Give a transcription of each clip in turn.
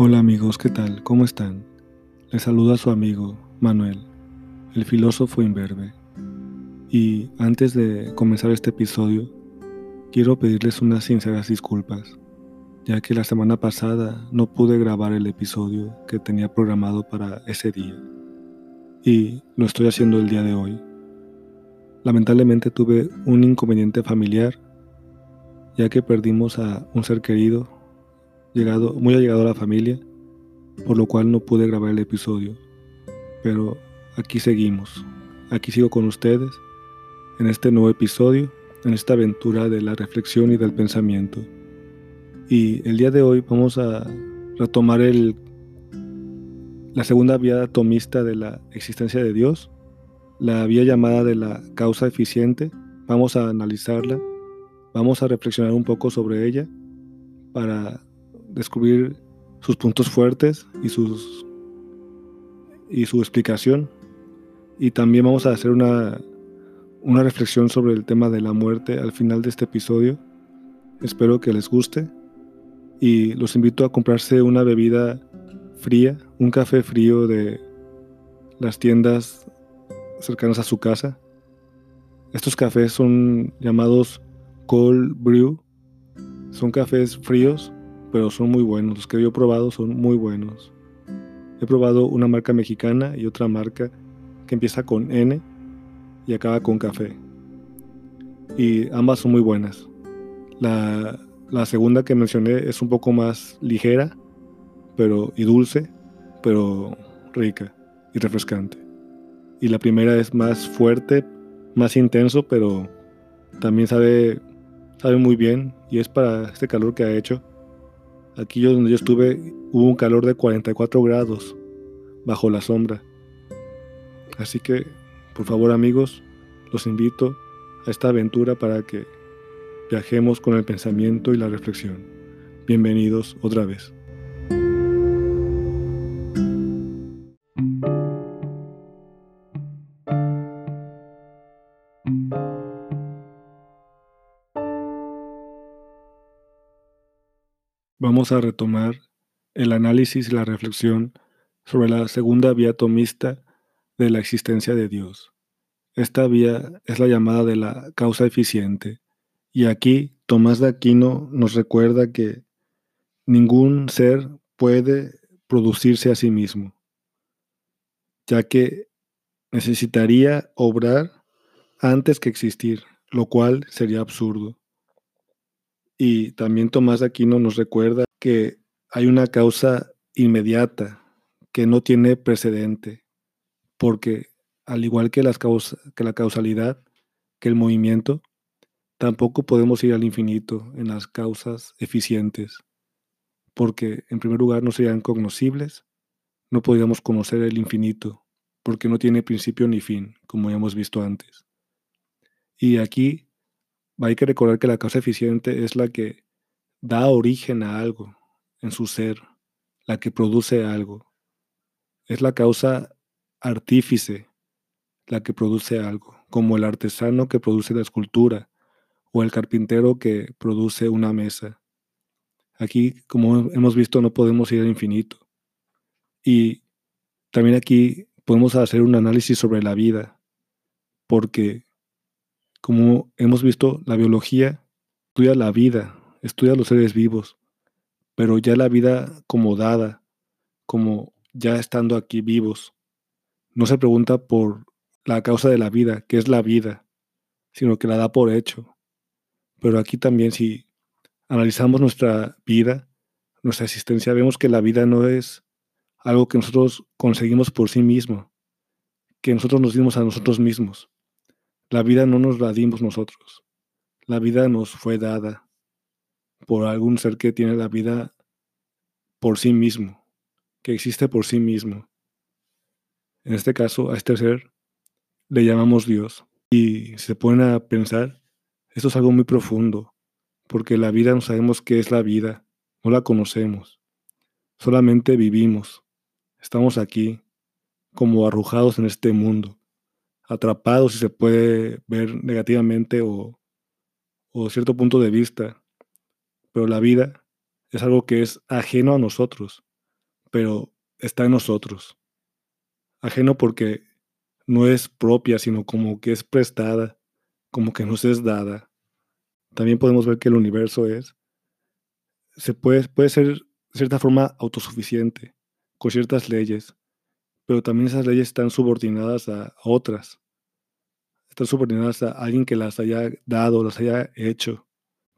Hola amigos, ¿qué tal? ¿Cómo están? Les saluda su amigo Manuel, el filósofo imberbe. Y antes de comenzar este episodio, quiero pedirles unas sinceras disculpas, ya que la semana pasada no pude grabar el episodio que tenía programado para ese día. Y lo estoy haciendo el día de hoy. Lamentablemente tuve un inconveniente familiar, ya que perdimos a un ser querido llegado, muy allegado a la familia, por lo cual no pude grabar el episodio. Pero aquí seguimos, aquí sigo con ustedes en este nuevo episodio, en esta aventura de la reflexión y del pensamiento. Y el día de hoy vamos a retomar el, la segunda vía atomista de la existencia de Dios, la vía llamada de la causa eficiente. Vamos a analizarla, vamos a reflexionar un poco sobre ella para descubrir sus puntos fuertes y, sus, y su explicación. Y también vamos a hacer una, una reflexión sobre el tema de la muerte al final de este episodio. Espero que les guste y los invito a comprarse una bebida fría, un café frío de las tiendas cercanas a su casa. Estos cafés son llamados cold brew. Son cafés fríos pero son muy buenos. Los que yo he probado son muy buenos. He probado una marca mexicana y otra marca que empieza con N y acaba con café. Y ambas son muy buenas. La, segunda que mencioné es un poco más ligera pero, y dulce, pero rica y refrescante. Y la primera es más fuerte, más intenso, pero también sabe, sabe muy bien y es para este calor que ha hecho Aquí yo donde yo estuve hubo un calor de 44 grados bajo la sombra. Así que, por favor amigos, los invito a esta aventura para que viajemos con el pensamiento y la reflexión. Bienvenidos otra vez. Vamos a retomar el análisis y la reflexión sobre la segunda vía atomista de la existencia de Dios. Esta vía es la llamada de la causa eficiente. Y aquí Tomás de Aquino nos recuerda que ningún ser puede producirse a sí mismo, ya que necesitaría obrar antes que existir, lo cual sería absurdo. Y también Tomás de Aquino nos recuerda que hay una causa inmediata que no tiene precedente, porque al igual que, las que la causalidad, que el movimiento, tampoco podemos ir al infinito en las causas eficientes, porque en primer lugar no serían cognoscibles, no podríamos conocer el infinito, porque no tiene principio ni fin, como ya hemos visto antes. Y aquí hay que recordar que la causa eficiente es la que da origen a algo en su ser, la que produce algo. Es la causa artífice la que produce algo, como el artesano que produce la escultura o el carpintero que produce una mesa. Aquí, como hemos visto, no podemos ir al infinito. Y también aquí podemos hacer un análisis sobre la vida, porque como hemos visto, la biología estudia la vida, estudia los seres vivos, pero ya la vida como dada, como ya estando aquí vivos, no se pregunta por la causa de la vida, que es la vida, sino que la da por hecho. Pero aquí también si analizamos nuestra vida, nuestra existencia, vemos que la vida no es algo que nosotros conseguimos por sí mismo, que nosotros nos dimos a nosotros mismos. La vida no nos la dimos nosotros. La vida nos fue dada por algún ser que tiene la vida por sí mismo, que existe por sí mismo. En este caso, a este ser le llamamos Dios. Y se pone a pensar, esto es algo muy profundo, porque la vida no sabemos qué es la vida, no la conocemos. Solamente vivimos. Estamos aquí, como arrojados en este mundo atrapados, si se puede ver negativamente o, o cierto punto de vista. Pero la vida es algo que es ajeno a nosotros. pero está en nosotros. Ajeno porque no es propia, sino como que es prestada, como que nos es dada. También podemos ver que el universo es, se puede, puede ser de cierta forma autosuficiente, con ciertas leyes, pero también esas leyes están subordinadas a otras, están subordinadas a alguien que las haya dado, las haya hecho.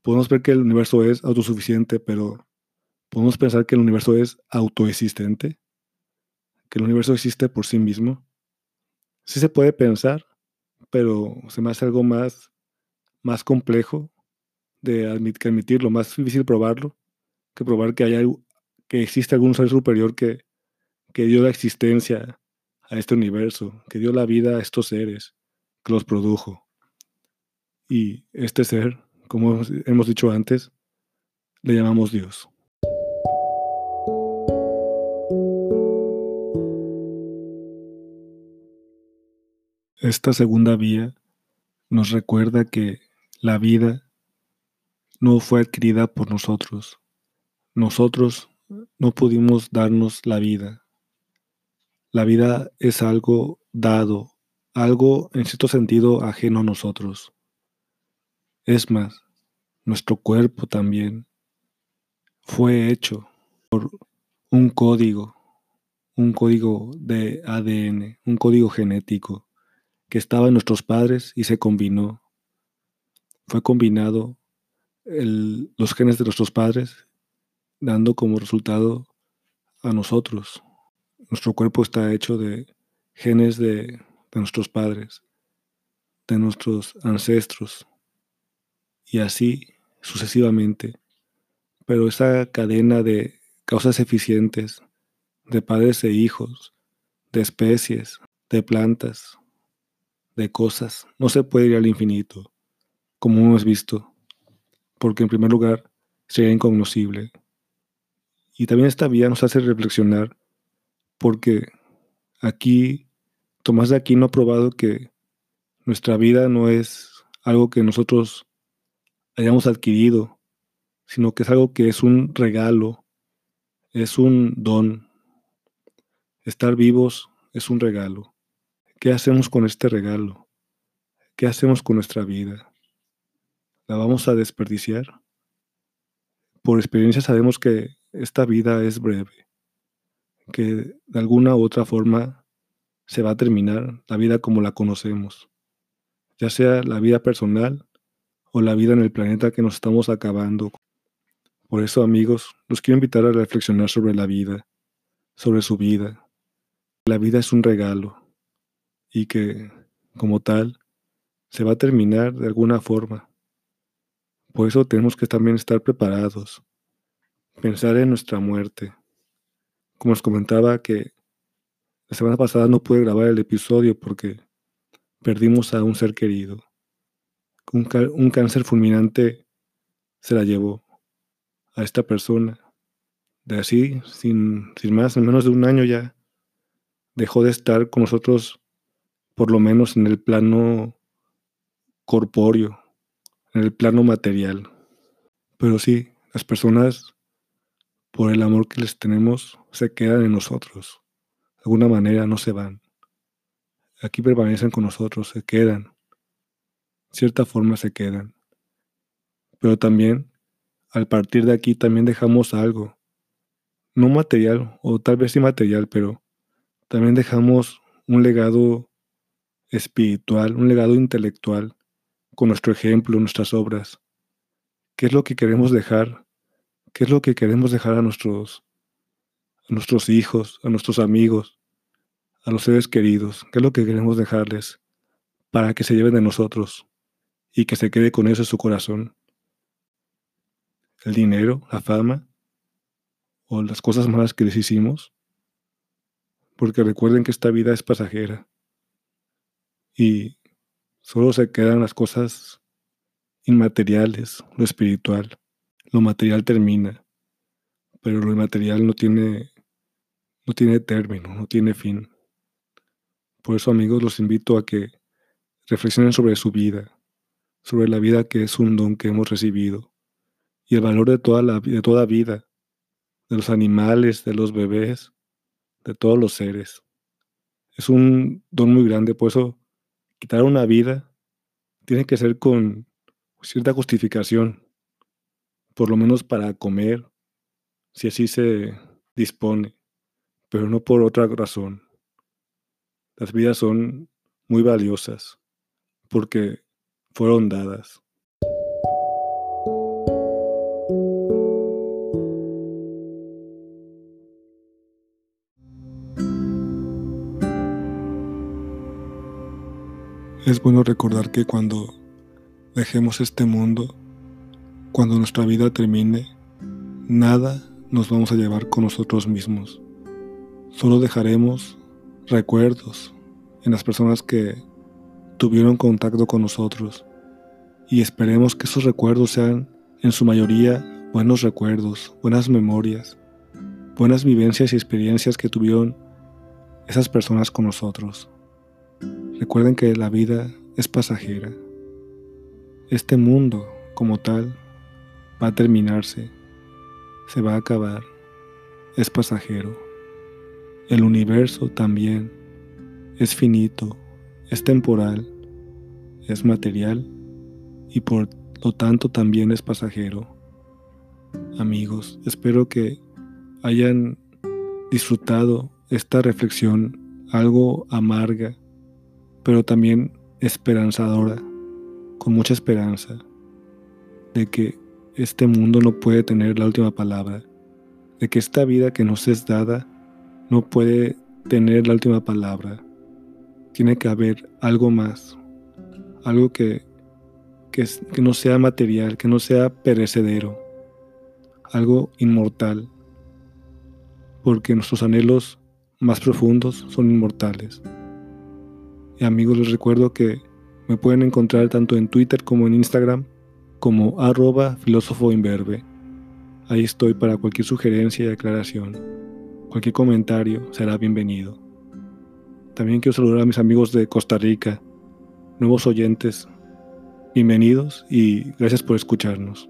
Podemos ver que el universo es autosuficiente, pero podemos pensar que el universo es autoexistente, que el universo existe por sí mismo. Sí se puede pensar, pero se me hace algo más, más complejo de admitirlo, más difícil probarlo, que probar que, que existe algún ser superior que, que dio la existencia a este universo, que dio la vida a estos seres, que los produjo. Y este ser, como hemos dicho antes, le llamamos Dios. Esta segunda vía nos recuerda que la vida no fue adquirida por nosotros. Nosotros no pudimos darnos la vida. La vida es algo dado, algo en cierto sentido ajeno a nosotros. Es más, nuestro cuerpo también fue hecho por un código, un código de ADN, un código genético que estaba en nuestros padres y se combinó. Fue combinado los genes de nuestros padres, dando como resultado a nosotros, nuestro cuerpo está hecho de genes de, nuestros padres, de nuestros ancestros, y así sucesivamente. Pero esa cadena de causas eficientes, de padres e hijos, de especies, de plantas, de cosas, no se puede ir al infinito, como hemos visto, porque en primer lugar sería incognoscible. Y también esta vía nos hace reflexionar porque aquí Tomás de Aquino ha probado que nuestra vida no es algo que nosotros hayamos adquirido, sino que es algo que es un regalo, es un don. Estar vivos es un regalo. ¿Qué hacemos con este regalo? ¿Qué hacemos con nuestra vida? ¿La vamos a desperdiciar? Por experiencia sabemos que esta vida es breve que de alguna u otra forma se va a terminar la vida como la conocemos, ya sea la vida personal o la vida en el planeta que nos estamos acabando. Por eso, amigos, los quiero invitar a reflexionar sobre la vida, sobre su vida. La vida es un regalo y que, como tal, se va a terminar de alguna forma. Por eso tenemos que también estar preparados, pensar en nuestra muerte, como os comentaba que la semana pasada no pude grabar el episodio porque perdimos a un ser querido. Un, un cáncer fulminante se la llevó a esta persona. De así, sin, sin más, en menos de un año ya dejó de estar con nosotros, por lo menos en el plano corpóreo, en el plano material. Pero sí, las personas por el amor que les tenemos, se quedan en nosotros. De alguna manera no se van. Aquí permanecen con nosotros, se quedan. De cierta forma se quedan. Pero también, al partir de aquí, también dejamos algo. No material, o tal vez inmaterial, pero también dejamos un legado espiritual, un legado intelectual, con nuestro ejemplo, nuestras obras. ¿Qué es lo que queremos dejar ¿Qué es lo que queremos dejar a nuestros, nuestros hijos, a nuestros amigos, a los seres queridos? ¿Qué es lo que queremos dejarles para que se lleven de nosotros y que se quede con eso en su corazón? ¿El dinero, la fama o las cosas malas que les hicimos? Porque recuerden que esta vida es pasajera y solo se quedan las cosas inmateriales, lo espiritual. Lo material termina, pero lo inmaterial no tiene, no tiene término, no tiene fin. Por eso, amigos, los invito a que reflexionen sobre su vida, sobre la vida que es un don que hemos recibido y el valor de toda, la, de toda vida, de los animales, de los bebés, de todos los seres. Es un don muy grande, por eso quitar una vida tiene que ser con cierta justificación, por lo menos para comer, si así se dispone, pero no por otra razón. Las vidas son muy valiosas porque fueron dadas. Es bueno recordar que cuando dejemos este mundo, cuando nuestra vida termine, nada nos vamos a llevar con nosotros mismos. Solo dejaremos recuerdos en las personas que tuvieron contacto con nosotros y esperemos que esos recuerdos sean en su mayoría buenos recuerdos, buenas memorias, buenas vivencias y experiencias que tuvieron esas personas con nosotros. Recuerden que la vida es pasajera. Este mundo como tal va a terminarse, se va a acabar, es pasajero. El universo también es finito, es temporal, es material y por lo tanto también es pasajero. Amigos, espero que hayan disfrutado esta reflexión algo amarga pero también esperanzadora, con mucha esperanza de que este mundo no puede tener la última palabra, de que esta vida que nos es dada no puede tener la última palabra. Tiene que haber algo más, algo que, que, no sea material, que no sea perecedero, algo inmortal, porque nuestros anhelos más profundos son inmortales. Y amigos, les recuerdo que me pueden encontrar tanto en Twitter como en Instagram como arroba filósofo imberbe. Ahí estoy para cualquier sugerencia y aclaración. Cualquier comentario será bienvenido. También quiero saludar a mis amigos de Costa Rica, nuevos oyentes. Bienvenidos y gracias por escucharnos.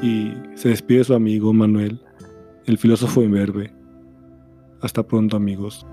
Y se despide su amigo Manuel, el filósofo imberbe. Hasta pronto amigos.